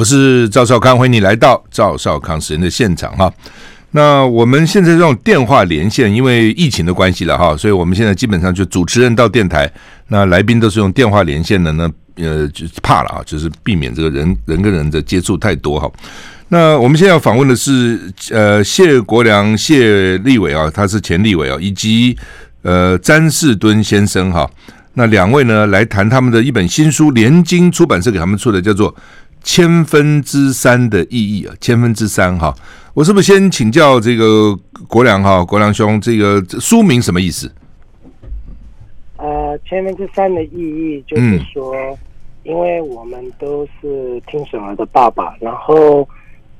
我是赵少康，欢迎你来到赵少康时间的现场哈。那我们现在这种电话连线，因为疫情的关系了哈，所以我们现在基本上就主持人到电台，那来宾都是用电话连线的呢。呃，就怕了啊，就是避免这个人人跟人的接触太多哈。那我们现在要访问的是呃谢国梁谢立伟啊，他是前立委啊，以及呃詹士敦先生哈。那两位呢来谈他们的一本新书，联经出版社给他们出的，叫做《千分之三的意义》啊，千分之三哈。我是不是先请教这个国良哈，国良兄，这个书名什么意思？呃，千分之三的意义就是说，嗯、因为我们都是听损儿的爸爸，然后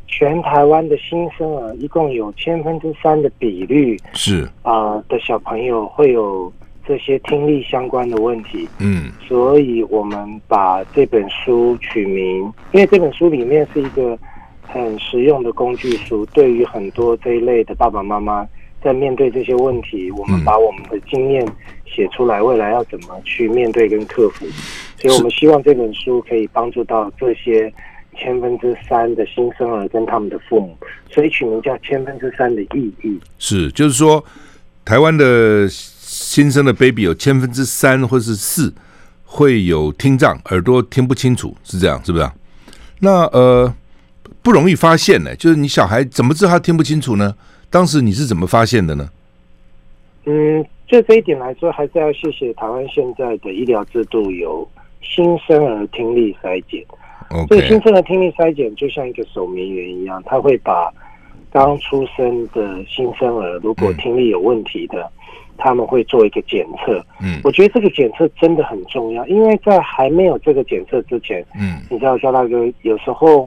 全台湾的新生儿一共有千分之三的比率是啊、呃、的小朋友会有。这些听力相关的问题，嗯，所以我们把这本书取名，因为这本书里面是一个很实用的工具书，对于很多这一类的爸爸妈妈在面对这些问题，我们把我们的经验写出来，未来要怎么去面对跟克服，所以我们希望这本书可以帮助到这些千分之三的新生儿跟他们的父母，所以取名叫千分之三的意义。是，就是说台湾的。新生的 baby 有千分之三或是四会有听障，耳朵听不清楚，是这样，是不是？那呃不容易发现呢，就是你小孩怎么知道他听不清楚呢？当时你是怎么发现的呢？嗯，就这一点来说，还是要谢谢台湾现在的医疗制度有新生儿听力筛检。所以新生儿听力筛检就像一个守门员一样，他会把刚出生的新生儿如果听力有问题的。嗯他们会做一个检测，嗯，我觉得这个检测真的很重要，因为在还没有这个检测之前，嗯，你知道，肖大哥有时候，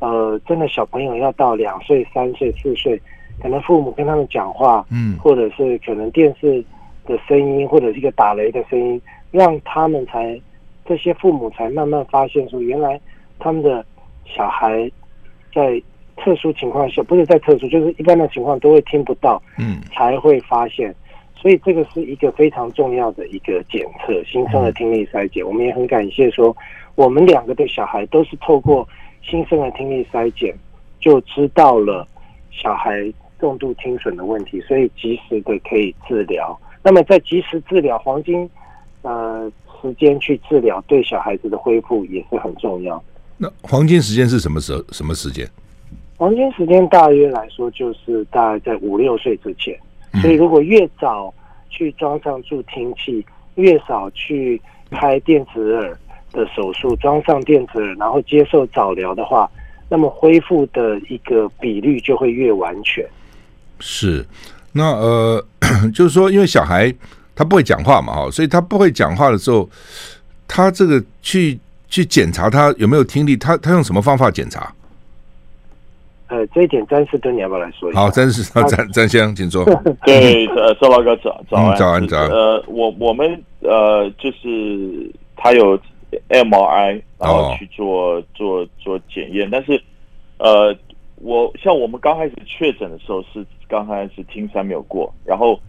呃，真的小朋友要到两岁、三岁、四岁，可能父母跟他们讲话，嗯，或者是可能电视的声音，或者是一个打雷的声音，让他们才这些父母才慢慢发现说，原来他们的小孩在特殊情况下，不是在特殊，就是一般的情况都会听不到，嗯，才会发现。所以这个是一个非常重要的一个检测，新生儿听力筛检。我们也很感谢说，我们两个的小孩都是透过新生儿听力筛检，就知道了小孩重度听损的问题，所以及时的可以治疗。那么在及时治疗黄金呃时间去治疗，对小孩子的恢复也是很重要。那黄金时间是什么时候？什么时间？黄金时间大约来说，就是大概在五六岁之前。所以，如果越早去装上助听器，越少去开电子耳的手术，装上电子耳，然后接受早疗的话，那么恢复的一个比率就会越完全。是，那呃，就是说，因为小孩他不会讲话嘛，哈，所以他不会讲话的时候，他这个去去检查他有没有听力，他他用什么方法检查？呃，这一点詹士敦你要不要来说一下？好，詹士詹詹先生，请坐。对，呃，周老哥早早安，早安早安。呃，我我们呃，就是他有 MRI，然后去做、哦、做做检验，但是呃，我像我们刚开始确诊的时候是刚开始听三没有过，然后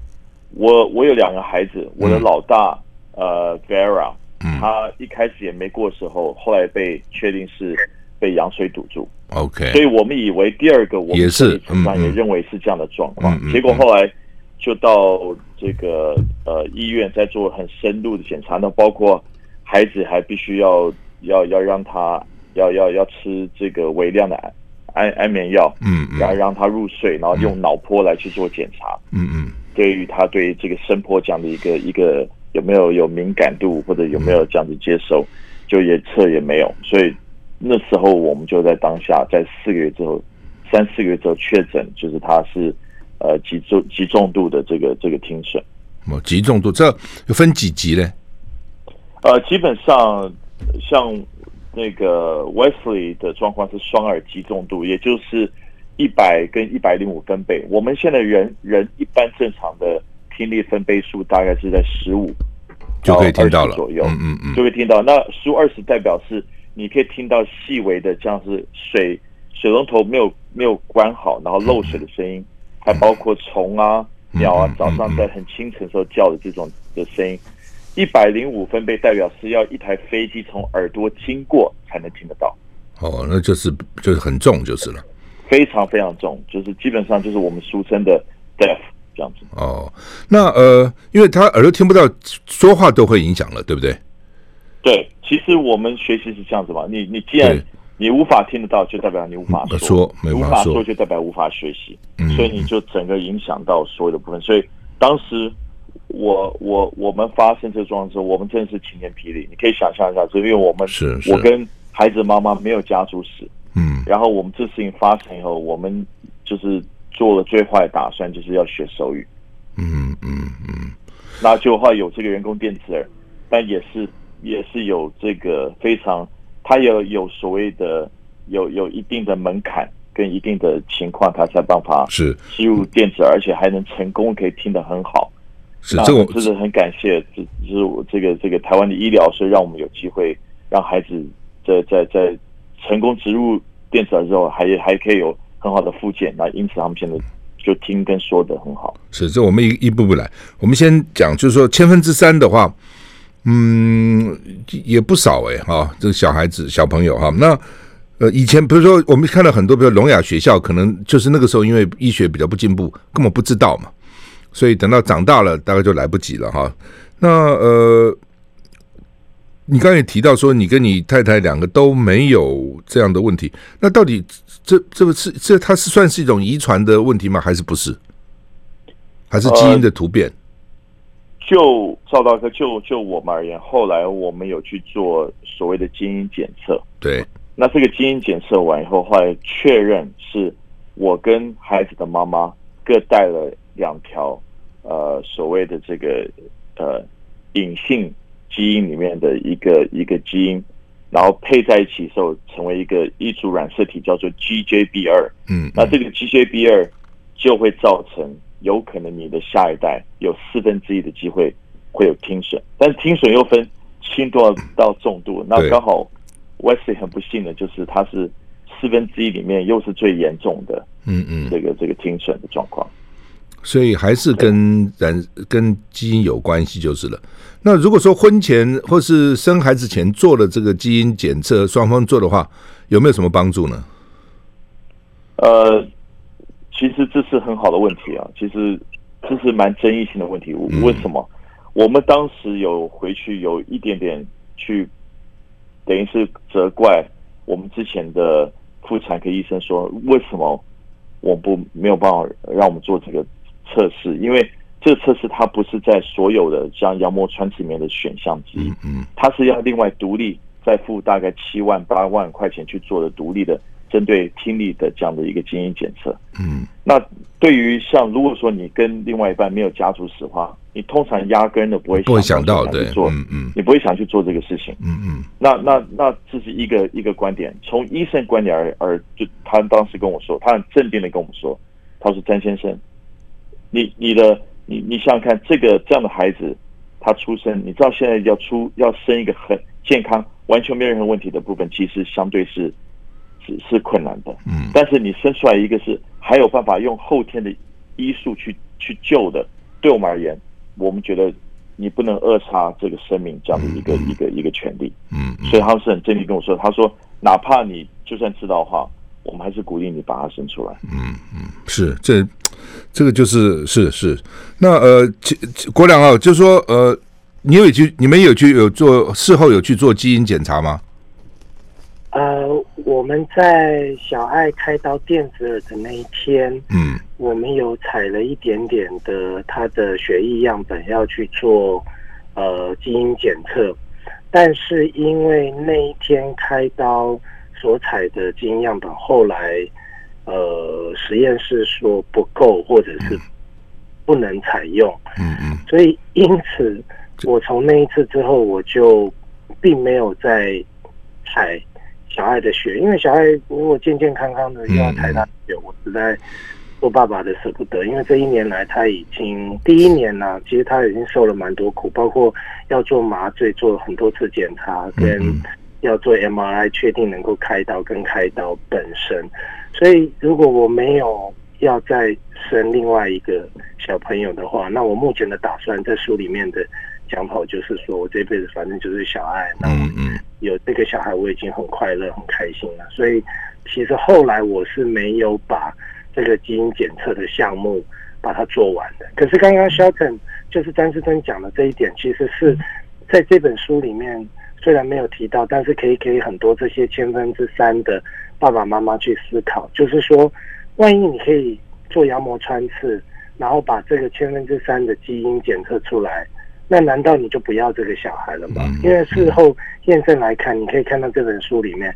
我我有两个孩子，我的老大、嗯、呃 Vera，、嗯、他一开始也没过的时候，后来被确定是。被羊水堵住，OK，所以我们以为第二个我们也是，嗯，也认为是这样的状况，结果后来就到这个呃医院在做很深入的检查，那包括孩子还必须要要要让他要要要吃这个微量的安安安眠药，嗯，然后让他入睡，然后用脑波来去做检查，嗯嗯，对于他对这个声波这样的一个一个有没有有敏感度或者有没有这样子接受，就也测也没有，所以。那时候我们就在当下，在四个月之后，三四个月之后确诊，就是他是呃极重极重度的这个这个听损。哦，极重度，这有分几级呢？呃，基本上像那个 Wesley 的状况是双耳极重度，也就是一百跟一百零五分贝。我们现在人人一般正常的听力分贝数大概是在十五就可以听到了左右，嗯嗯嗯，就可以听到。那十五二十代表是。你可以听到细微的，像是水水龙头没有没有关好，然后漏水的声音，还包括虫啊、鸟啊，早上在很清晨时候叫的这种的声音。一百零五分贝代表是要一台飞机从耳朵经过才能听得到。哦，那就是就是很重就是了，非常非常重，就是基本上就是我们俗称的 deaf 这样子。哦，那呃，因为他耳朵听不到，说话都会影响了，对不对？对，其实我们学习是这样子嘛，你你既然你无法听得到，就代表你无法说，说没法说，无法说就代表无法学习，嗯，所以你就整个影响到所有的部分。所以当时我我我们发生这个状况之后，我们真的是晴天霹雳。你可以想象一下，就因为我们是，是。我跟孩子妈妈没有家族史，嗯，然后我们这事情发生以后，我们就是做了最坏的打算，就是要学手语，嗯嗯嗯，那就话有这个人工电子耳，但也是也是有这个非常。它有有所谓的有有一定的门槛跟一定的情况，它才办法是吸入电子，而且还能成功可以听得很好。是这种，就是很感谢，这就是我这个这个台湾的医疗，所以让我们有机会让孩子在在在成功植入电子耳之后，还还可以有很好的复健。那因此他们现在就听跟说的很好。是，这我们一一步步来。我们先讲，就是说千分之三的话。嗯，也不少哎，哈，这个小孩子、小朋友哈，那呃，以前比如说我们看到很多，比如聋哑学校，可能就是那个时候因为医学比较不进步，根本不知道嘛，所以等到长大了，大概就来不及了哈。那呃，你刚才也提到说，你跟你太太两个都没有这样的问题，那到底这这个是这它是算是一种遗传的问题吗？还是不是？还是基因的突变？就赵大哥，就就我们而言，后来我们有去做所谓的基因检测。对，那这个基因检测完以后，后来确认是我跟孩子的妈妈各带了两条呃所谓的这个呃隐性基因里面的一个一个基因，然后配在一起之后，成为一个一组染色体，叫做 GJB 二。嗯，那这个 GJB 二就会造成。有可能你的下一代有四分之一的机会会有听损，但是听损又分轻度到重度。那刚好 Wesley 很不幸的就是他是四分之一里面又是最严重的，嗯嗯，这个这个听损的状况。所以还是跟人跟基因有关系就是了。那如果说婚前或是生孩子前做了这个基因检测，双方做的话，有没有什么帮助呢？呃。其实这是很好的问题啊，其实这是蛮争议性的问题。为什么？我们当时有回去有一点点去，等于是责怪我们之前的妇产科医生说，为什么我不没有办法让我们做这个测试？因为这个测试它不是在所有的像羊膜穿刺里面的选项之一，它是要另外独立再付大概七万八万块钱去做的独立的。针对听力的这样的一个基因检测，嗯，那对于像如果说你跟另外一半没有家族史的话，你通常压根都不会不会想到对做，嗯嗯，你不会想去做这个事情，嗯嗯。那那那这是一个一个观点，从医生观点而而就他当时跟我说，他很镇定的跟我们说，他说詹先生，你你的你你想想看，这个这样的孩子他出生，你知道现在要出要生一个很健康、完全没有任何问题的部分，其实相对是。是是困难的，嗯，但是你生出来一个是还有办法用后天的医术去去救的，对我们而言，我们觉得你不能扼杀这个生命这样的一个、嗯、一个一个权利，嗯，所以他是很坚定跟我说，他说哪怕你就算知道的话，我们还是鼓励你把它生出来，嗯嗯，是这这个就是是是，那呃，国良啊，就是说呃，你有去你们有去有做事后有去做基因检查吗？呃，我们在小爱开刀电子耳的那一天，嗯，我们有采了一点点的他的血液样本要去做呃基因检测，但是因为那一天开刀所采的基因样本，后来呃实验室说不够或者是不能采用，嗯嗯，所以因此我从那一次之后，我就并没有再采。小爱的血，因为小爱如果健健康康的又要采他的血，我实在做爸爸的舍不得。因为这一年来他已经第一年呢，其实他已经受了蛮多苦，包括要做麻醉，做了很多次检查，跟要做 MRI 确定能够开刀跟开刀本身。所以如果我没有要再生另外一个小朋友的话，那我目前的打算在书里面的讲法就是说我这辈子反正就是小爱，嗯有这个小孩，我已经很快乐、很开心了。所以其实后来我是没有把这个基因检测的项目把它做完的。可是刚刚 Shelton 就是詹士敦讲的这一点，其实是在这本书里面虽然没有提到，但是可以给很多这些千分之三的爸爸妈妈去思考，就是说，万一你可以做羊膜穿刺，然后把这个千分之三的基因检测出来。那难道你就不要这个小孩了吗？因为事后验证来看，你可以看到这本书里面，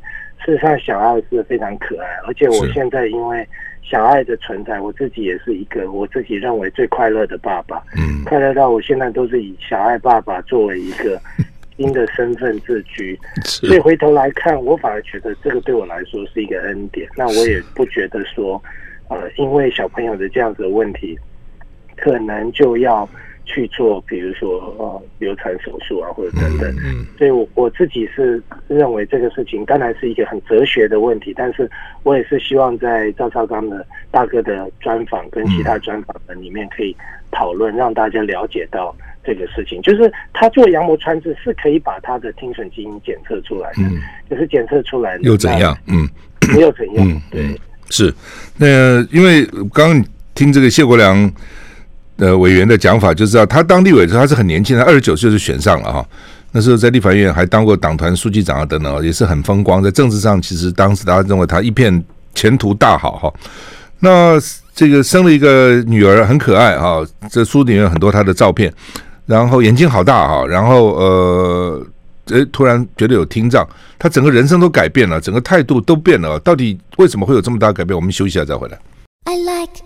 事实上小爱是非常可爱，而且我现在因为小爱的存在，我自己也是一个我自己认为最快乐的爸爸，嗯，快乐到我现在都是以小爱爸爸作为一个新的身份自居，所以回头来看，我反而觉得这个对我来说是一个恩典。那我也不觉得说，呃，因为小朋友的这样子的问题，可能就要。去做，比如说呃流产手术啊，或者等等。嗯，所以我我自己是认为这个事情当然是一个很哲学的问题，但是我也是希望在赵少刚的大哥的专访跟其他专访的里面可以讨论，让大家了解到这个事情，就是他做羊膜穿刺是可以把他的听损基因检测出来的，嗯，就是检测出来的又怎样？嗯，又怎样？嗯，对，是那因为刚刚听这个谢国梁。呃，委员的讲法就知道，他当立委的时候他是很年轻的，二十九岁就选上了哈。那时候在立法院还当过党团书记长啊等等，也是很风光。在政治上，其实当时大家认为他一片前途大好哈。那这个生了一个女儿，很可爱哈。这书里面有很多他的照片，然后眼睛好大哈，然后呃，诶，突然觉得有听障，他整个人生都改变了，整个态度都变了。到底为什么会有这么大改变？我们休息一下再回来。I like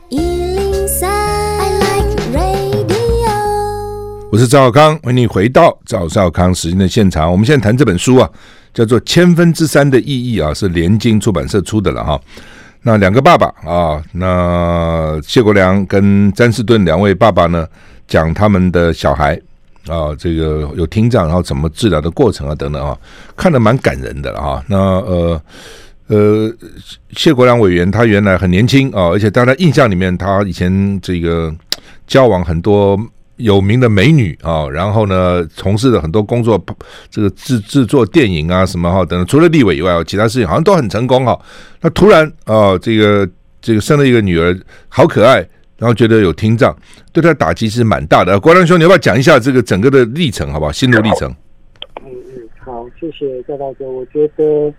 我是赵少康，欢迎你回到赵少康时间的现场。我们现在谈这本书啊，叫做《千分之三的意义》啊，是联经出版社出的了哈。那两个爸爸啊，那谢国良跟詹士顿两位爸爸呢，讲他们的小孩啊，这个有听障，然后怎么治疗的过程啊等等啊，看得蛮感人的了哈。那呃呃，谢国梁委员他原来很年轻啊，而且在他印象里面，他以前这个交往很多。有名的美女啊，然后呢，从事了很多工作，这个制制作电影啊什么哈等等，除了立委以外，其他事情好像都很成功哈。那突然啊，这个这个生了一个女儿，好可爱，然后觉得有听障，对他打击是蛮大的。国梁兄，你要不要讲一下这个整个的历程，好不好？心路历程。嗯嗯，好，谢谢赵大哥。我觉得，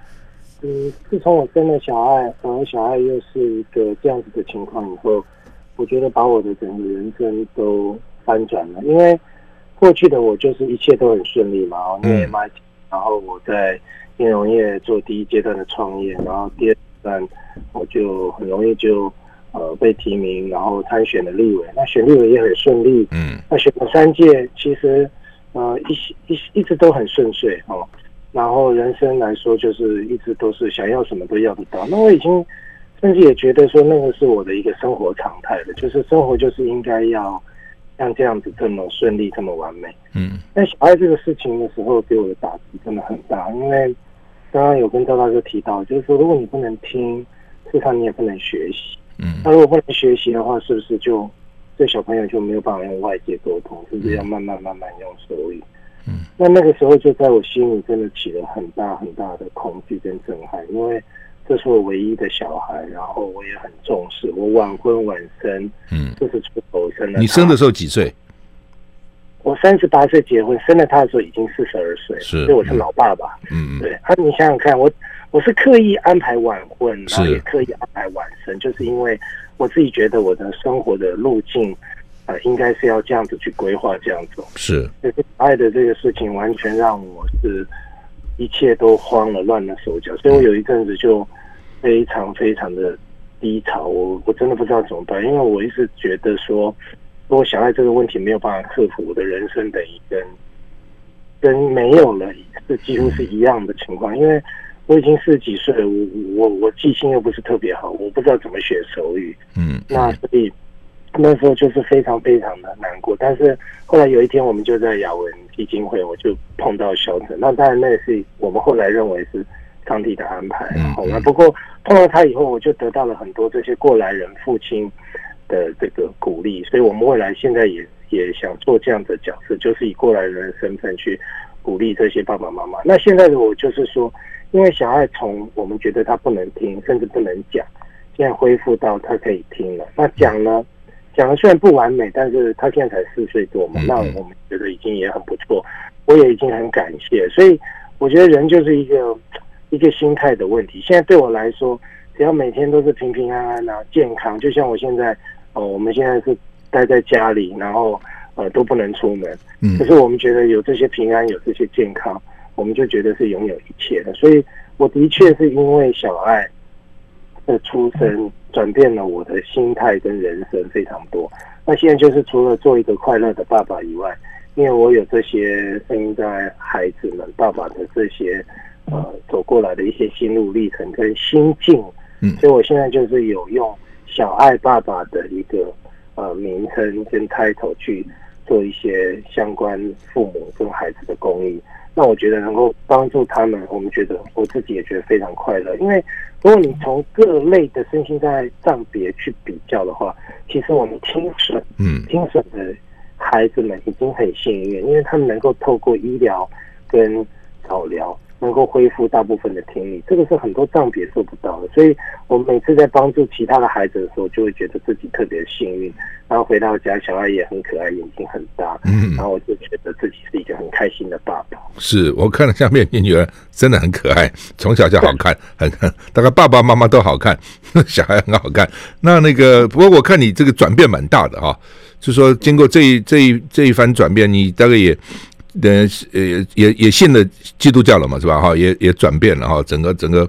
嗯，自从我生了小爱，然后小爱又是一个这样子的情况以后，我觉得把我的整个人生都。翻转了，因为过去的我就是一切都很顺利嘛，然后 MIT，然后我在金融业做第一阶段的创业，然后第二阶段我就很容易就呃被提名，然后参选了立委，那选立委也很顺利，嗯，那选了三届，其实呃一一一直都很顺遂哦，然后人生来说就是一直都是想要什么都要得到，那我已经甚至也觉得说那个是我的一个生活常态了，就是生活就是应该要。像这样子这么顺利，这么完美，嗯，但小爱这个事情的时候，给我的打击真的很大。因为刚刚有跟赵大哥提到，就是说，如果你不能听，事实上你也不能学习，嗯，那如果不能学习的话，是不是就这小朋友就没有办法用外界沟通，是不是要慢慢慢慢用手语？嗯，那那个时候就在我心里真的起了很大很大的恐惧跟震撼，因为。这是我唯一的小孩，然后我也很重视。我晚婚晚生，嗯，就是出头生的。你生的时候几岁？我三十八岁结婚，生了他的时候已经四十二岁，是，所以我是老爸爸。嗯，对。啊，你想想看，我我是刻意安排晚婚，然后也刻意安排晚生，就是因为我自己觉得我的生活的路径，呃，应该是要这样子去规划，这样走。是，就是爱的这个事情，完全让我是。一切都慌了，乱了手脚，所以我有一阵子就非常非常的低潮，我我真的不知道怎么办，因为我一直觉得说，如果小爱这个问题没有办法克服，我的人生等于跟跟没有了是几乎是一样的情况，因为我已经四十几岁了，我我我记性又不是特别好，我不知道怎么学手语，嗯，那所以。那时候就是非常非常的难过，但是后来有一天，我们就在雅文基金会，我就碰到萧晨。那当然，那也是我们后来认为是上帝的安排。好了，不过碰到他以后，我就得到了很多这些过来人父亲的这个鼓励。所以，我们未来现在也也想做这样的角色，就是以过来人的身份去鼓励这些爸爸妈妈。那现在的我就是说，因为小爱从我们觉得他不能听，甚至不能讲，现在恢复到他可以听了。那讲呢，讲的虽然不完美，但是他现在才四岁多嘛，那我们觉得已经也很不错。我也已经很感谢，所以我觉得人就是一个一个心态的问题。现在对我来说，只要每天都是平平安安啊，健康，就像我现在，哦，我们现在是待在家里，然后呃都不能出门。嗯。可是我们觉得有这些平安，有这些健康，我们就觉得是拥有一切的。所以我的确是因为小爱的出生，转变了我的心态跟人生非常多。那现在就是除了做一个快乐的爸爸以外，因为我有这些声音在孩子们爸爸的这些呃走过来的一些心路历程跟心境，嗯，所以我现在就是有用小爱爸爸的一个呃名称跟 title 去做一些相关父母跟孩子的公益。那我觉得能够帮助他们，我们觉得我自己也觉得非常快乐。因为如果你从各类的身心障碍障别去比较的话，其实我们听损，嗯，听损的。孩子们已经很幸运，因为他们能够透过医疗跟早疗，能够恢复大部分的听力，这个是很多障别做不到的。所以，我每次在帮助其他的孩子的时候，就会觉得自己特别幸运。然后回到家，小爱也很可爱，眼睛很大，嗯，然后我就觉得自己是一个很开心的爸爸。是我看了下面，你女儿真的很可爱，从小就好看，很大概爸爸妈妈都好看，小孩很好看。那那个，不过我看你这个转变蛮大的哈。就说经过这一这一这一番转变，你大概也呃呃也也信了基督教了嘛，是吧？哈，也也转变了哈，整个整个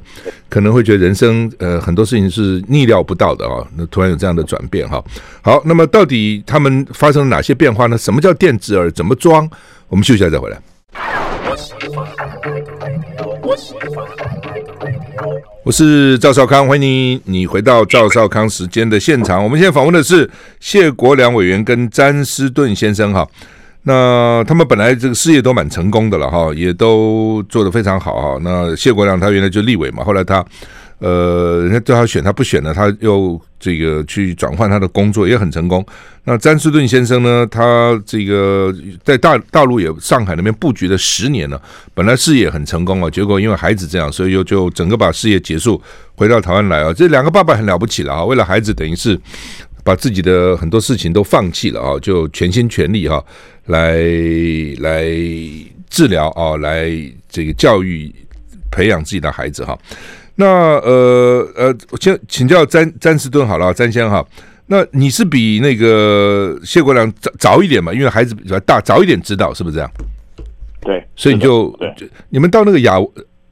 可能会觉得人生呃很多事情是逆料不到的啊，那突然有这样的转变哈。好，那么到底他们发生了哪些变化呢？什么叫电子耳？怎么装？我们休息一下再回来。我是赵少康，欢迎你，你回到赵少康时间的现场。我们现在访问的是谢国梁委员跟詹斯顿先生哈。那他们本来这个事业都蛮成功的了哈，也都做得非常好哈。那谢国梁他原来就立委嘛，后来他。呃，人家叫他选，他不选了，他又这个去转换他的工作，也很成功。那詹斯顿先生呢，他这个在大大陆也上海那边布局了十年了，本来事业很成功啊，结果因为孩子这样，所以又就整个把事业结束，回到台湾来啊。这两个爸爸很了不起了啊，为了孩子，等于是把自己的很多事情都放弃了啊，就全心全力哈，来来治疗啊，来这个教育培养自己的孩子哈。那呃呃，我先请教詹詹士顿好了，詹先生哈。那你是比那个谢国良早早一点嘛？因为孩子比较大，早一点知道是不是这样？对，所以你就对你们到那个雅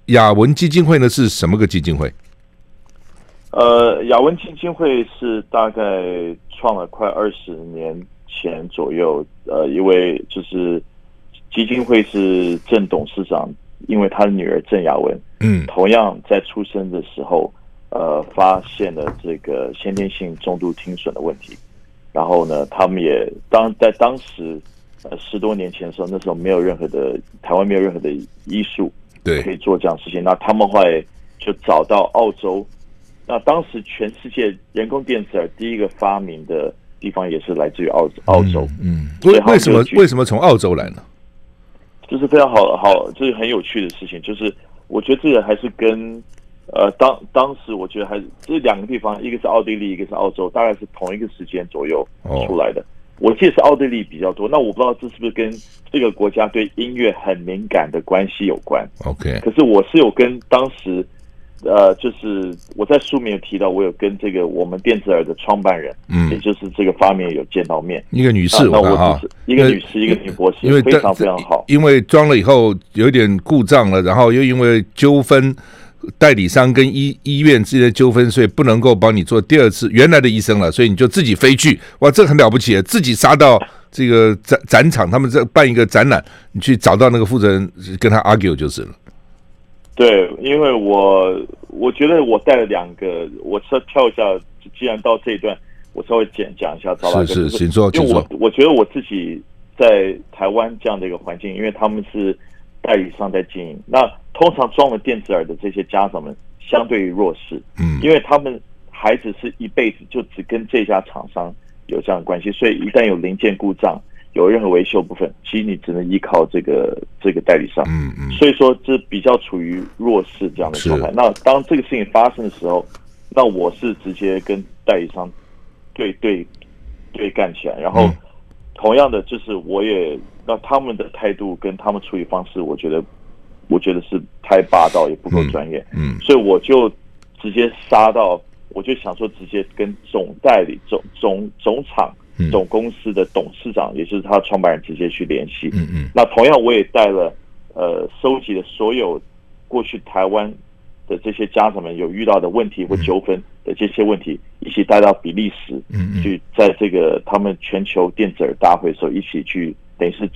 雅文基金会呢是什么个基金会？呃，雅文基金会是大概创了快二十年前左右，呃，一位就是基金会是郑董事长。因为他的女儿郑雅文，嗯，同样在出生的时候，呃，发现了这个先天性重度听损的问题。然后呢，他们也当在当时，呃，十多年前的时候，那时候没有任何的台湾没有任何的医术，对，可以做这样事情。那他们会就找到澳洲，那当时全世界人工电子耳第一个发明的地方也是来自于澳澳洲，嗯，为为什么为什么从澳洲来呢？就是非常好好，这、就是很有趣的事情。就是我觉得这个还是跟呃当当时我觉得还是这两个地方，一个是奥地利，一个是澳洲，大概是同一个时间左右出来的。我记得是奥地利比较多。那我不知道这是不是跟这个国家对音乐很敏感的关系有关？OK。可是我是有跟当时。呃，就是我在书里面有提到，我有跟这个我们电子耳的创办人，嗯，也就是这个发明有见到面，一个女士，我看哈，一个女士，一个女博士，因为非常非常好。因为装了以后有点故障了，然后又因为纠纷，代理商跟医医院之间的纠纷，所以不能够帮你做第二次原来的医生了，所以你就自己飞去，哇，这很了不起，自己杀到这个展展场，他们在办一个展览，你去找到那个负责人跟他 argue 就是了。对，因为我我觉得我带了两个，我稍跳一下，既然到这一段，我稍微简讲一下。是是，请坐，请坐。因为我我觉得我自己在台湾这样的一个环境，因为他们是代理商在经营，那通常装了电子耳的这些家长们相对于弱势，嗯，因为他们孩子是一辈子就只跟这家厂商有这样的关系，所以一旦有零件故障，有任何维修部分，其实你只能依靠这个这个代理商。嗯嗯。所以说，这比较处于弱势这样的状态。那当这个事情发生的时候，那我是直接跟代理商对对对干起来，然后同样的就是我也那他们的态度跟他们处理方式，我觉得我觉得是太霸道，也不够专业。嗯。所以我就直接杀到，我就想说直接跟总代理、总总总厂。总公司的董事长，也就是他的创办人，直接去联系。嗯嗯。那同样，我也带了呃，收集了所有过去台湾的这些家长们有遇到的问题或纠纷的这些问题，一起带到比利时，嗯嗯，去在这个他们全球电子耳大会的时候，一起去等于是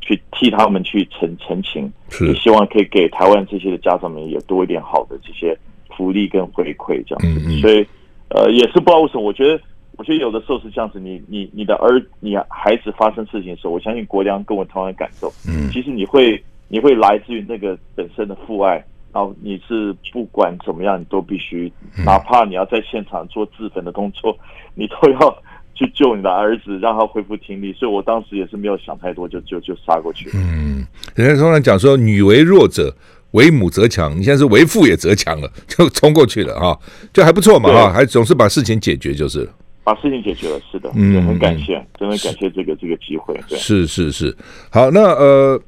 去替他们去陈陈情，也希望可以给台湾这些的家长们也多一点好的这些福利跟回馈，这样子。嗯嗯。所以呃，也是不知道为什么，我觉得。我觉得有的时候是这样子，你你你的儿你孩子发生事情的时候，我相信国良跟我同样的感受。嗯，其实你会你会来自于那个本身的父爱，然后你是不管怎么样，你都必须，哪怕你要在现场做自焚的动作，你都要去救你的儿子，让他恢复听力。所以我当时也是没有想太多，就就就杀过去。嗯，人家通常讲说，女为弱者，为母则强。你现在是为父也则强了，就冲过去了啊，就还不错嘛哈，还总是把事情解决就是。把事情解决了，是的，嗯，很感谢，真的感谢这个这个机会。对，是是是，好，那呃，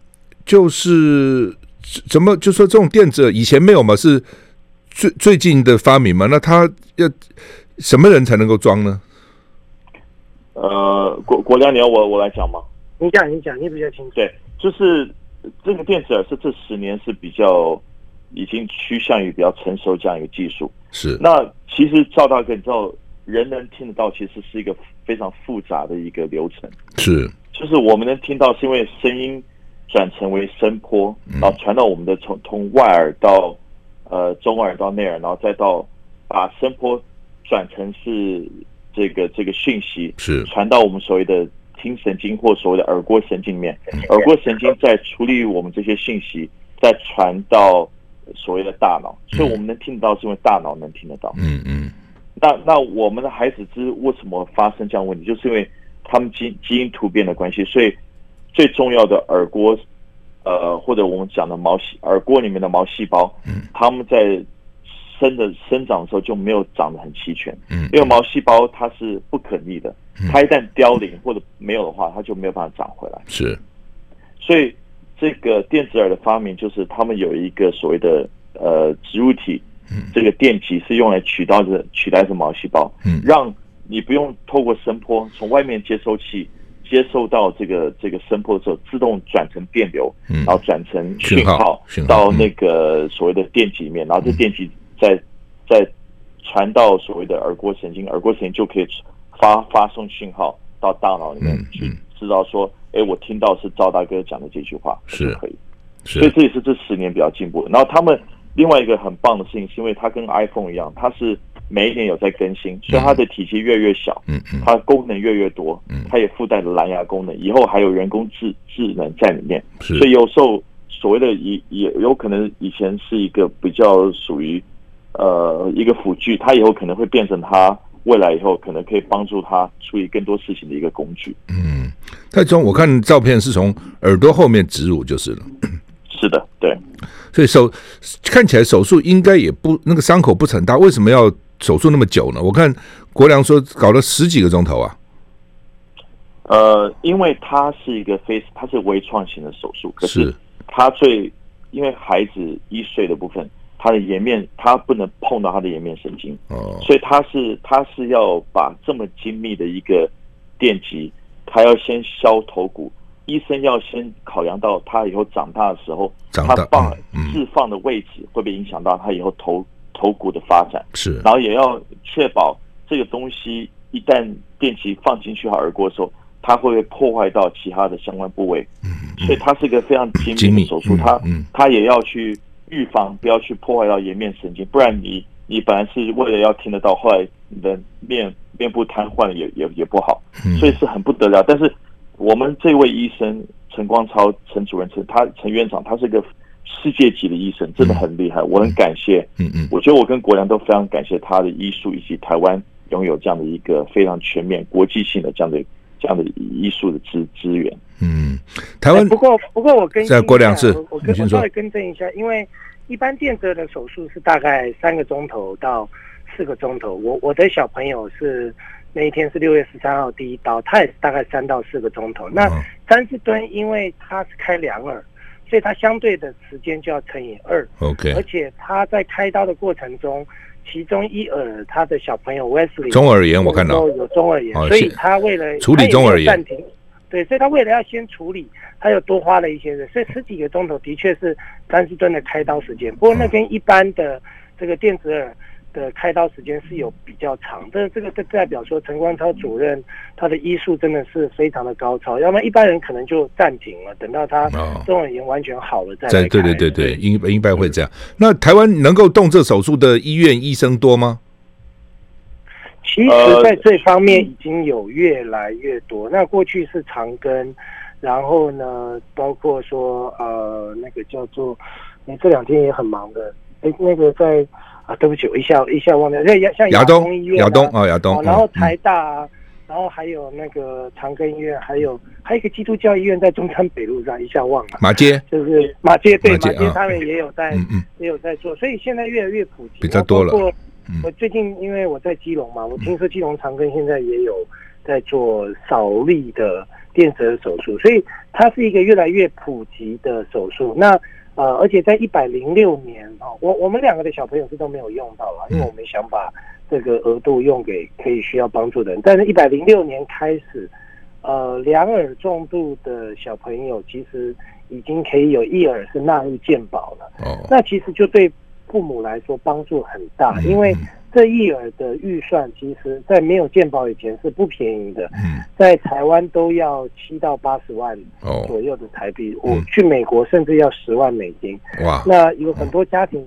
就是怎么就说这种电子以前没有嘛，是最最近的发明嘛？那他要什么人才能够装呢？呃，国国良，你要我我来讲吗？你讲，你讲，你比较清楚。对，就是这个电子耳是这十年是比较已经趋向于比较成熟这样一个技术。是，那其实赵大哥，你知道。人能听得到，其实是一个非常复杂的一个流程。是，就是我们能听到，是因为声音转成为声波，然后传到我们的从从外耳到呃中耳到内耳，然后再到把声波转成是这个这个讯息，是传到我们所谓的听神经或所谓的耳郭神经里面，耳郭神经在处理我们这些讯息，再传到所谓的大脑，所以我们能听得到，是因为大脑能听得到。嗯嗯。那那我们的孩子之为什么发生这样问题，就是因为他们基基因突变的关系，所以最重要的耳郭，呃，或者我们讲的毛细耳郭里面的毛细胞，嗯，他们在生的生长的时候就没有长得很齐全，嗯，因为毛细胞它是不可逆的，它一旦凋零或者没有的话，它就没有办法长回来，是，所以这个电子耳的发明就是他们有一个所谓的呃植入体。这个电极是用来取到的，取代这毛细胞，嗯，让你不用透过声波从外面接收器接收到这个这个声波的时候，自动转成电流，然后转成讯号到那个所谓的电极里面，然后这电极再再传到所谓的耳蜗神经，耳蜗神经就可以发发送讯号到大脑里面去，知道说，哎，我听到是赵大哥讲的这句话，是。可以，所以这也是这十年比较进步。的。然后他们。另外一个很棒的事情，是因为它跟 iPhone 一样，它是每一年有在更新，所以它的体积越来越小，嗯嗯，它功能越来越多，嗯，它也附带了蓝牙功能，以后还有人工智智能在里面，所以有时候所谓的也也有可能以前是一个比较属于呃一个辅具，它以后可能会变成它未来以后可能可以帮助他处理更多事情的一个工具。嗯，太宗，我看照片是从耳朵后面植入就是了。是的，对。所以手看起来手术应该也不那个伤口不是很大，为什么要手术那么久呢？我看国良说搞了十几个钟头啊。呃，因为它是一个非它是微创型的手术，可是它最因为孩子一岁的部分，他的颜面他不能碰到他的颜面神经哦，所以他是他是要把这么精密的一个电极，他要先削头骨。医生要先考量到他以后长大的时候，他放置放的位置会不会影响到他以后头头骨的发展？是，然后也要确保这个东西一旦电极放进去他耳蜗的时候，它会不会破坏到其他的相关部位？嗯所以它是一个非常精密的手术，他他也要去预防不要去破坏到颜面神经，不然你你本来是为了要听得到，后来你的面面部瘫痪也也也不好，所以是很不得了，但是。我们这位医生陈光超陈主任陈他陈院长，他是个世界级的医生，真的很厉害，我很感谢。嗯嗯，我觉得我跟国良都非常感谢他的医术，以及台湾拥有这样的一个非常全面、国际性的这样的这样的医术的资资源。嗯，台湾、欸、不过不过我跟再过两次，我跟我稍微更正一下，因为一般电子的手术是大概三个钟头到四个钟头。我我的小朋友是那一天是六月十三号第一刀，他也是大概三到四个钟头。那三十吨因为他是开两耳，所以他相对的时间就要乘以二。OK，而且他在开刀的过程中，其中一耳他的小朋友 Wesley 中耳炎，我看到有中耳炎，所以他为了处理中耳炎暂停。对，所以他为了要先处理，他又多花了一些人，所以十几个钟头的确是三十吨的开刀时间。不过那跟一般的这个电子耳的开刀时间是有比较长，但是这个这代表说陈光超主任他的医术真的是非常的高超，要不然一般人可能就暂停了，等到他中耳炎完全好了再来开。对对对对，应应该会这样。那台湾能够动这手术的医院医生多吗？其实，在这方面已经有越来越多。那过去是长庚，然后呢，包括说呃，那个叫做，你这两天也很忙的，哎，那个在啊，对不起，我一下一下忘掉，像像亚东医院，亚东啊，亚东，然后台大啊，然后还有那个长庚医院，还有还有一个基督教医院在中山北路上，一下忘了，马街，就是马街，对，马街他们也有在，也有在做，所以现在越来越普及，比较多了。我最近因为我在基隆嘛，我听说基隆长庚现在也有在做少粒的电子手术，所以它是一个越来越普及的手术。那呃，而且在一百零六年啊，我我们两个的小朋友是都没有用到了，因为我们想把这个额度用给可以需要帮助的人。但是，一百零六年开始，呃，两耳重度的小朋友其实已经可以有一耳是纳入健保了。哦，那其实就对。父母来说帮助很大，因为这一耳的预算，其实在没有健保以前是不便宜的，嗯在台湾都要七到八十万左右的台币，我去美国甚至要十万美金。哇！那有很多家庭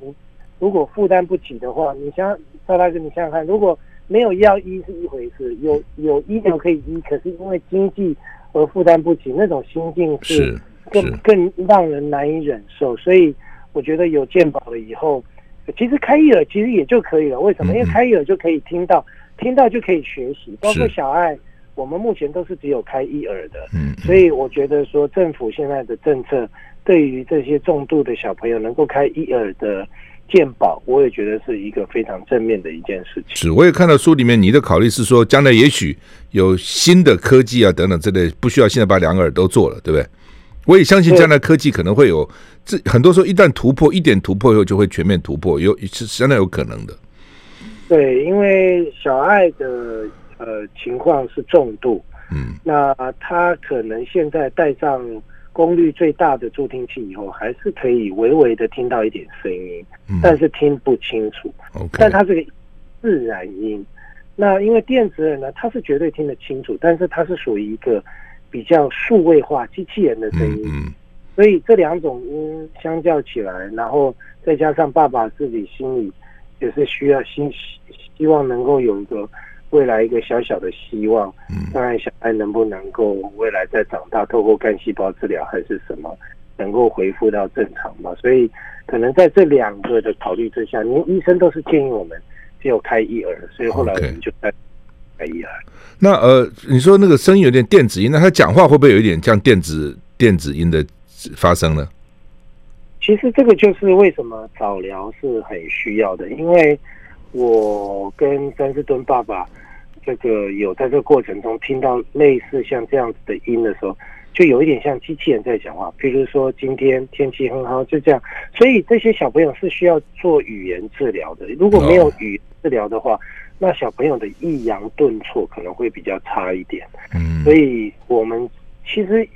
如果负担不起的话，你想赵大哥，你想想看，如果没有药医是一回事，有有医疗可以医，可是因为经济而负担不起，那种心境是更更让人难以忍受。所以我觉得有健保了以后。其实开一耳其实也就可以了，为什么？因为开一耳就可以听到，听到就可以学习。包括小爱，我们目前都是只有开一耳的。嗯，所以我觉得说政府现在的政策，对于这些重度的小朋友能够开一耳的鉴保，我也觉得是一个非常正面的一件事情。是，我也看到书里面你的考虑是说，将来也许有新的科技啊等等之类，不需要现在把两个耳都做了，对不对？我也相信将来科技可能会有，这很多时候一旦突破一点突破以后，就会全面突破，有是相当有可能的。对，因为小爱的呃情况是重度，嗯，那他可能现在戴上功率最大的助听器以后，还是可以微微的听到一点声音，嗯，但是听不清楚。OK，但他这个自然音，那因为电子耳呢，他是绝对听得清楚，但是他是属于一个。比较数位化机器人的声音，所以这两种音相较起来，然后再加上爸爸自己心里也是需要希希望能够有一个未来一个小小的希望，当然小孩能不能够未来再长大，透过干细胞治疗还是什么，能够恢复到正常嘛？所以可能在这两个的考虑之下，您医生都是建议我们只有开一耳，所以后来我们就在。那呃，你说那个声音有点电子音，那他讲话会不会有一点像电子电子音的发生呢？其实这个就是为什么早疗是很需要的，因为我跟詹士敦爸爸这个有在这个过程中听到类似像这样子的音的时候，就有一点像机器人在讲话。比如说今天天气很好，就这样。所以这些小朋友是需要做语言治疗的。如果没有语言治疗的话，那小朋友的抑扬顿挫可能会比较差一点，嗯，所以我们其实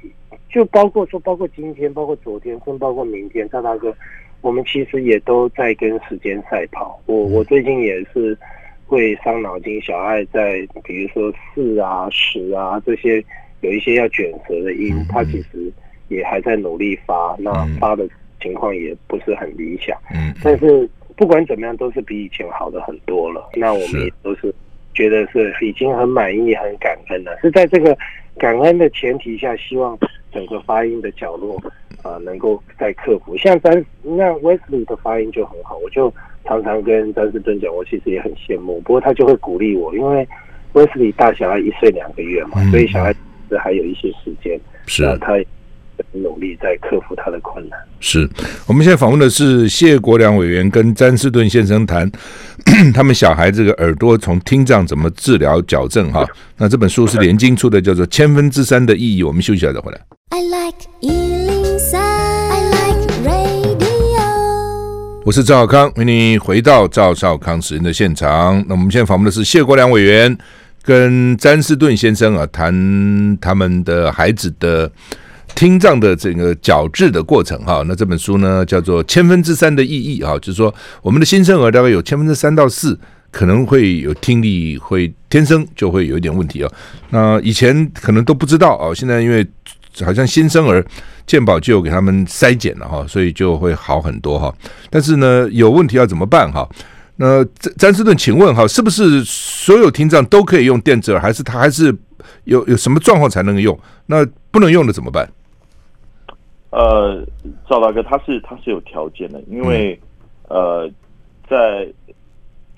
就包括说，包括今天，包括昨天，甚至包括明天，赵大哥，我们其实也都在跟时间赛跑。我我最近也是会伤脑筋，小爱在比如说四啊、十啊这些有一些要卷舌的音，他其实也还在努力发，那发的情况也不是很理想，嗯，但是。不管怎么样，都是比以前好的很多了。那我们也都是觉得是已经很满意、很感恩了。是在这个感恩的前提下，希望整个发音的角落啊、呃，能够再克服。像詹那 Wesley 的发音就很好，我就常常跟詹士敦讲，我其实也很羡慕。不过他就会鼓励我，因为 Wesley 大小孩一岁两个月嘛，所以小孩子还有一些时间，是他努力在克服他的困难。是我们现在访问的是谢国良委员跟詹士顿先生谈 他们小孩这个耳朵从听障怎么治疗矫正哈。那这本书是联经出的，叫做《千分之三的意义》。我们休息一下再回来。I like 我是赵少康，欢迎你回到赵少康时人的现场。那我们现在访问的是谢国良委员跟詹士顿先生啊，谈他们的孩子的听障的这个矫治的过程哈。那这本书呢叫做《千分之三的意义》哈，就是说我们的新生儿大概有千分之三到四可能会有听力会天生就会有一点问题哦。那以前可能都不知道哦，现在因为好像新生儿。健保就有给他们筛检了哈，所以就会好很多哈。但是呢，有问题要怎么办哈？那詹詹士顿，请问哈，是不是所有听障都可以用电子耳，还是他还是有有什么状况才能用？那不能用的怎么办？呃，赵大哥，他是他是有条件的，因为、嗯、呃，在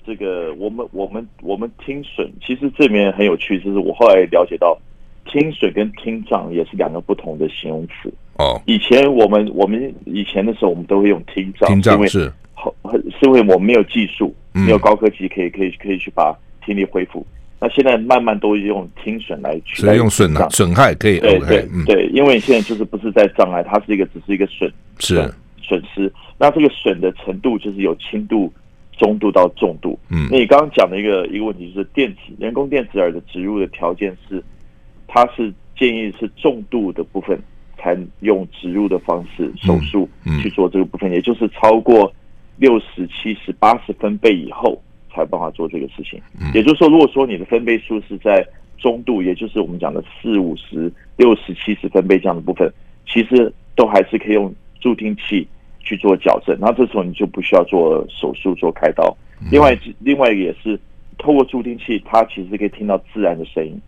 这个我们我们我们听损，其实这里面很有趣，就是我后来了解到。听损跟听障也是两个不同的形容词哦。以前我们我们以前的时候，我们都会用听障，听障是好，是因为我们没有技术，没有高科技可以可以可以去把听力恢复。那现在慢慢都用听损来取代，用损害损害可以对对对，因为现在就是不是在障碍，它是一个只是一个损是损失。那这个损的程度就是有轻度、中度到重度。嗯，那你刚刚讲的一个一个问题就是电子人工电子耳的植入的条件是。它是建议是重度的部分才用植入的方式手术去做这个部分，也就是超过六十七十八十分贝以后才办法做这个事情。也就是说，如果说你的分贝数是在中度，也就是我们讲的四五十六十七十分贝这样的部分，其实都还是可以用助听器去做矫正。那这时候你就不需要做手术做开刀。另外，另外也是透过助听器，它其实可以听到自然的声音。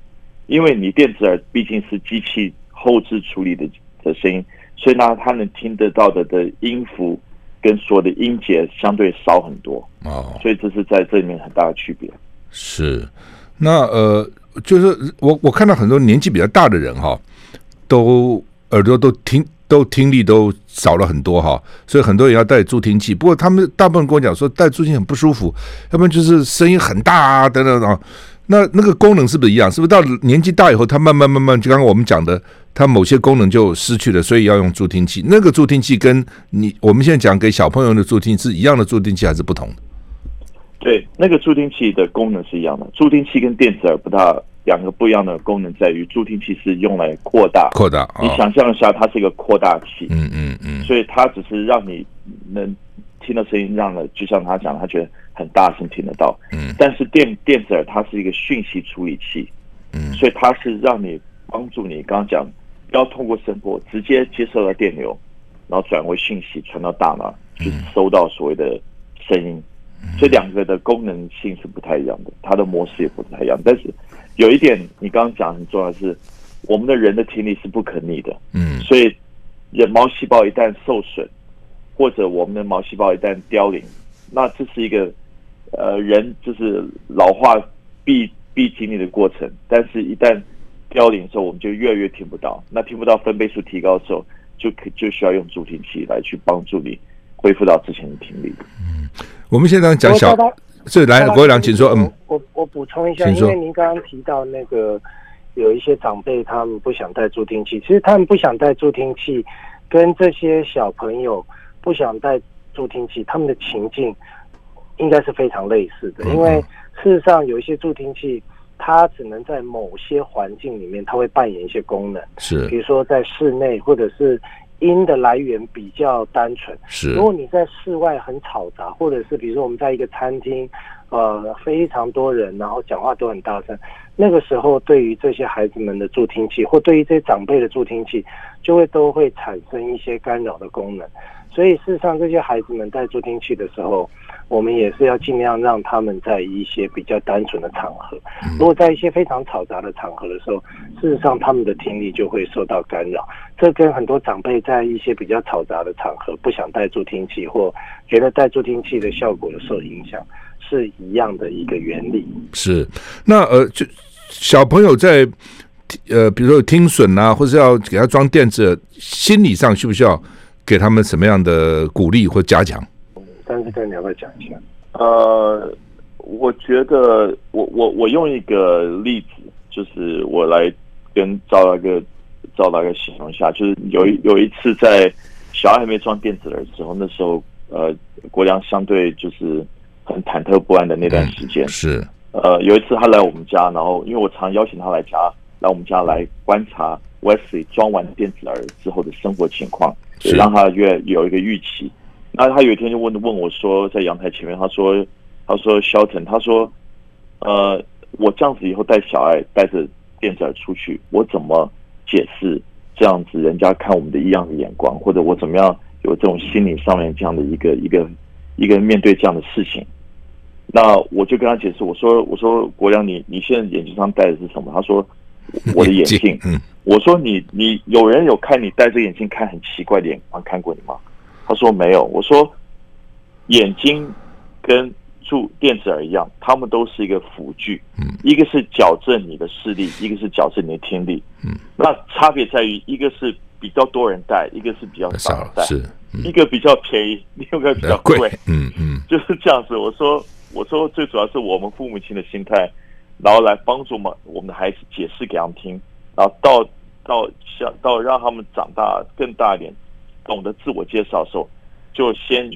因为你电子耳毕竟是机器后置处理的的声音，所以呢，它能听得到的的音符跟所有的音节相对少很多哦，所以这是在这里面很大的区别。是，那呃，就是我我看到很多年纪比较大的人哈，都耳朵都听都听力都少了很多哈，所以很多人要戴助听器。不过他们大部分跟我讲说戴助听器很不舒服，要不然就是声音很大啊等等啊。那那个功能是不是一样？是不是到年纪大以后，它慢慢慢慢，就刚刚我们讲的，它某些功能就失去了，所以要用助听器。那个助听器跟你我们现在讲给小朋友的助听器是一样的助听器，还是不同的？对，那个助听器的功能是一样的。助听器跟电子耳不大，两个不一样的功能在于，助听器是用来扩大，扩大。哦、你想象一下，它是一个扩大器。嗯嗯嗯。所以它只是让你能听到声音，让了，就像他讲，他觉得。很大声听得到，嗯，但是电电子耳它是一个讯息处理器，嗯，所以它是让你帮助你刚刚讲，要通过声波直接接受到电流，然后转为讯息传到大脑去收到所谓的声音，所以两个的功能性是不太一样的，它的模式也不太一样。但是有一点你刚刚讲很重要的是，我们的人的听力是不可逆的，嗯，所以人毛细胞一旦受损，或者我们的毛细胞一旦凋零，那这是一个。呃，人就是老化必必经历的过程，但是一旦凋零的时候，我们就越来越听不到。那听不到分贝数提高的时候，就可就需要用助听器来去帮助你恢复到之前的听力。嗯，我们现在讲小，这来国良，请说。嗯，我我补充一下，因为您刚刚提到那个有一些长辈他们不想戴助听器，其实他们不想戴助听器，跟这些小朋友不想戴助听器，他们的情境。应该是非常类似的，因为事实上有一些助听器，它只能在某些环境里面，它会扮演一些功能。是，比如说在室内，或者是音的来源比较单纯。是，如果你在室外很嘈杂，或者是比如说我们在一个餐厅，呃，非常多人，然后讲话都很大声，那个时候对于这些孩子们的助听器，或对于这些长辈的助听器，就会都会产生一些干扰的功能。所以事实上，这些孩子们戴助听器的时候，我们也是要尽量让他们在一些比较单纯的场合。如果在一些非常嘈杂的场合的时候，事实上他们的听力就会受到干扰。这跟很多长辈在一些比较嘈杂的场合不想戴助听器，或觉得戴助听器的效果有受影响，是一样的一个原理。是，那呃，就小朋友在。呃，比如说有听损啊，或者要给他装电子，心理上需不需要给他们什么样的鼓励或加强？但是跟你要不要讲一下？呃，我觉得我我我用一个例子，就是我来跟赵大哥赵大哥形容一下，就是有一有一次在小爱还没装电子的时候，那时候呃，国梁相对就是很忐忑不安的那段时间，嗯、是呃，有一次他来我们家，然后因为我常邀请他来家来我们家来观察 Wesley 装完电子耳之后的生活情况，也让他越有一个预期。那他有一天就问问我说，在阳台前面，他说：“他说，Shelton，他说，呃，我这样子以后带小爱带着电子耳出去，我怎么解释这样子人家看我们的异样的眼光，或者我怎么样有这种心理上面这样的一个一个一个面对这样的事情？”那我就跟他解释，我说：“我说国梁，你你现在眼睛上戴的是什么？”他说：“我的眼镜。”嗯，我说：“你你有人有看你戴着眼镜看很奇怪的眼光看过你吗？”他说没有，我说眼睛跟助电子耳一样，他们都是一个辅具，嗯，一个是矫正你的视力，一个是矫正你的听力，嗯，那差别在于一个是比较多人戴，一个是比较少人戴，是、嗯、一个比较便宜，另一个比较贵，嗯嗯，就是这样子。我说我说最主要是我们父母亲的心态，然后来帮助嘛我们的孩子解释给他们听，然后到到像到让他们长大更大一点。懂得自我介绍的时候，就先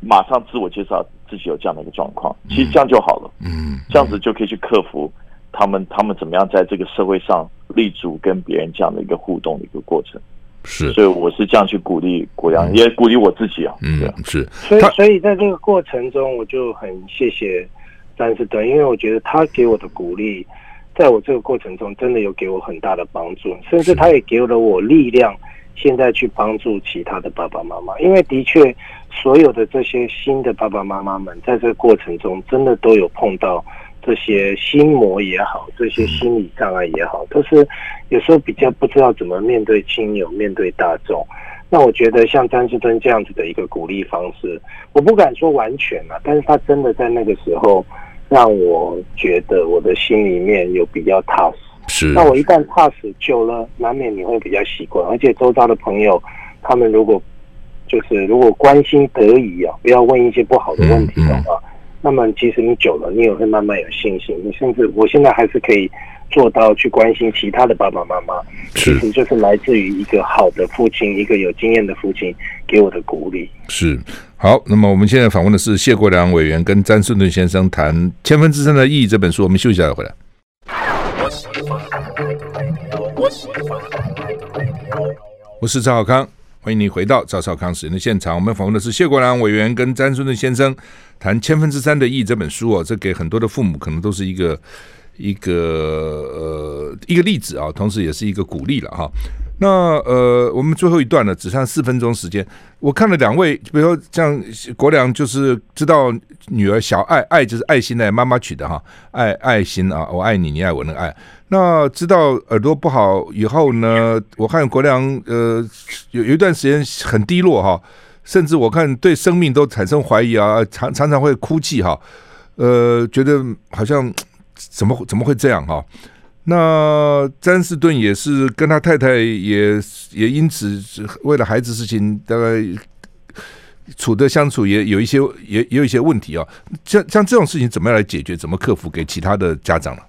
马上自我介绍自己有这样的一个状况，其实这样就好了。嗯，这样子就可以去克服他们他们怎么样在这个社会上立足，跟别人这样的一个互动的一个过程。是，所以我是这样去鼓励国梁，也鼓励我自己啊。嗯，是。所以，所以在这个过程中，我就很谢谢詹士敦，因为我觉得他给我的鼓励，在我这个过程中真的有给我很大的帮助，甚至他也给了我力量。现在去帮助其他的爸爸妈妈，因为的确，所有的这些新的爸爸妈妈们，在这个过程中，真的都有碰到这些心魔也好，这些心理障碍也好，都是有时候比较不知道怎么面对亲友、面对大众。那我觉得像詹士敦这样子的一个鼓励方式，我不敢说完全啊，但是他真的在那个时候，让我觉得我的心里面有比较踏实。是，那我一旦踏实久了，难免你会比较习惯，而且周遭的朋友，他们如果就是如果关心得宜啊，不要问一些不好的问题的话，嗯嗯、那么其实你久了，你也会慢慢有信心。你甚至我现在还是可以做到去关心其他的爸爸妈妈，其实就是来自于一个好的父亲，一个有经验的父亲给我的鼓励。是，好，那么我们现在访问的是谢国梁委员跟詹顺顿先生谈《千分之三的意义》这本书。我们休息一下再回来。我是赵少康，欢迎你回到赵少康时间的现场。我们访问的是谢国梁委员跟詹顺顿先生谈《千分之三的意义》这本书哦，这给很多的父母可能都是一个一个呃一个例子啊，同时也是一个鼓励了哈。那呃，我们最后一段呢，只剩四分钟时间。我看了两位，比如说像国梁，就是知道女儿小爱，爱就是爱心的妈妈取的哈，爱爱心啊，我爱你，你爱我那个爱。那知道耳朵不好以后呢，我看国梁呃有有一段时间很低落哈，甚至我看对生命都产生怀疑啊，常常常会哭泣哈，呃，觉得好像怎么怎么会这样哈。那詹士顿也是跟他太太也也因此为了孩子事情，大概处的相处也有一些也也有一些问题啊。像像这种事情怎么样来解决？怎么克服？给其他的家长了。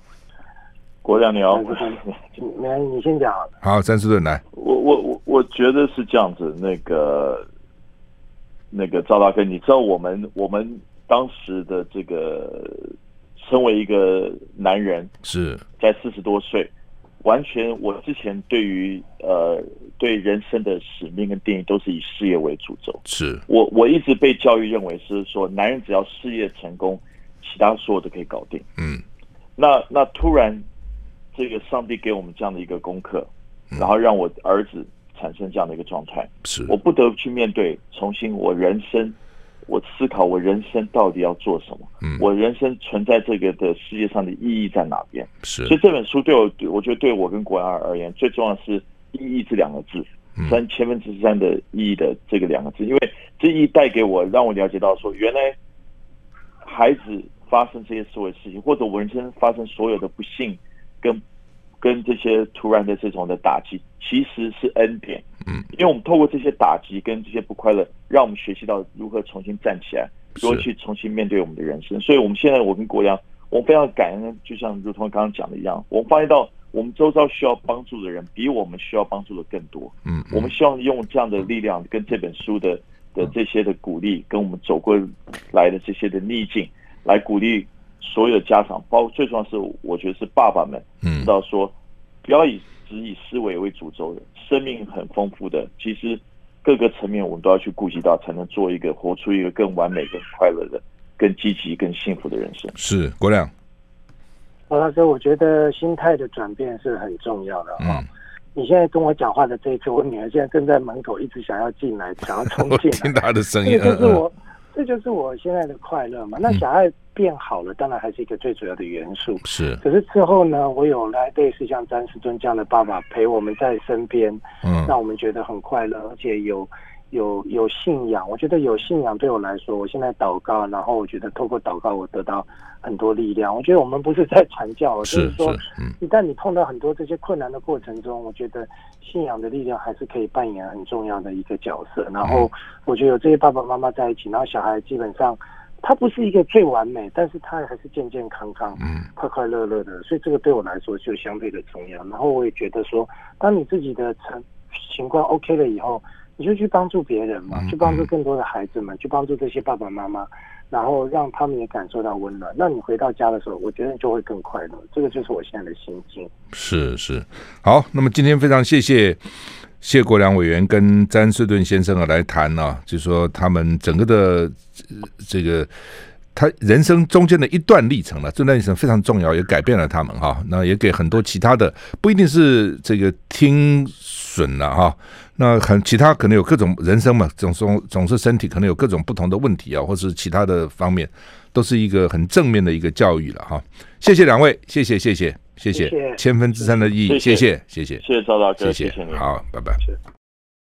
国亮你好，来你先讲。好，詹士顿来。我我我我觉得是这样子。那个那个赵大哥，你知道我们我们当时的这个。身为一个男人，是在四十多岁，完全我之前对于呃对人生的使命跟定义都是以事业为主轴。是我我一直被教育认为是说，男人只要事业成功，其他所有都可以搞定。嗯，那那突然这个上帝给我们这样的一个功课，然后让我儿子产生这样的一个状态，是我不得不去面对，重新我人生。我思考我人生到底要做什么？嗯，我人生存在这个的世界上的意义在哪边？是，所以这本书对我，我觉得对我跟国梁而言，最重要的是“意义”这两个字，三千分之三的意义的这个两个字，因为这意义带给我，让我了解到说，原来孩子发生这些所有事情，或者我人生发生所有的不幸跟跟这些突然的这种的打击，其实是恩典。嗯，因为我们透过这些打击跟这些不快乐，让我们学习到如何重新站起来，如何去重新面对我们的人生。所以，我们现在我跟国良，我们非常感恩，就像如同刚刚讲的一样，我们发现到我们周遭需要帮助的人，比我们需要帮助的更多。嗯，我们希望用这样的力量，跟这本书的的这些的鼓励，跟我们走过来的这些的逆境，来鼓励所有的家长，包括最重要是，我觉得是爸爸们，知道说，不要以只以思维为主轴的，生命很丰富的，其实各个层面我们都要去顾及到，才能做一个活出一个更完美、更快乐的。更积极、更幸福的人生是国亮。王老师，我觉得心态的转变是很重要的啊、嗯！你现在跟我讲话的这一次，我女儿现在正在门口，一直想要进来，想要冲进来，听她的声音，这就是我、嗯，这就是我现在的快乐嘛。那小孩变好了、嗯，当然还是一个最主要的元素。是，可是之后呢，我有来类似像詹士敦这样的爸爸陪我们在身边，嗯，让我们觉得很快乐，而且有。有有信仰，我觉得有信仰对我来说，我现在祷告，然后我觉得透过祷告，我得到很多力量。我觉得我们不是在 传教，是就是说，一旦你碰到很多这些困难的过程中，我觉得信仰的力量还是可以扮演很重要的一个角色。然后我觉得有这些爸爸妈妈在一起，然后小孩基本上他不是一个最完美，但是他还是健健康康、快快乐乐的，所以这个对我来说就相对的重要。然后我也觉得说，当你自己的成情况 OK 了以后。你就去帮助别人嘛，去帮助更多的孩子们，去帮助这些爸爸妈妈，然后让他们也感受到温暖。那你回到家的时候，我觉得就会更快乐。这个就是我现在的心境。是是，好。那么今天非常谢谢谢国良委员跟詹士顿先生啊来谈啊，就是说他们整个的这个他人生中间的一段历程了，这段历程非常重要，也改变了他们哈。那也给很多其他的不一定是这个听损了哈。那很其他可能有各种人生嘛，总总总是身体可能有各种不同的问题啊，或是其他的方面，都是一个很正面的一个教育了哈。谢谢两位，谢谢谢谢谢谢，千分之三的意义，谢谢。谢谢谢谢。赵大哥，谢谢，好，拜拜。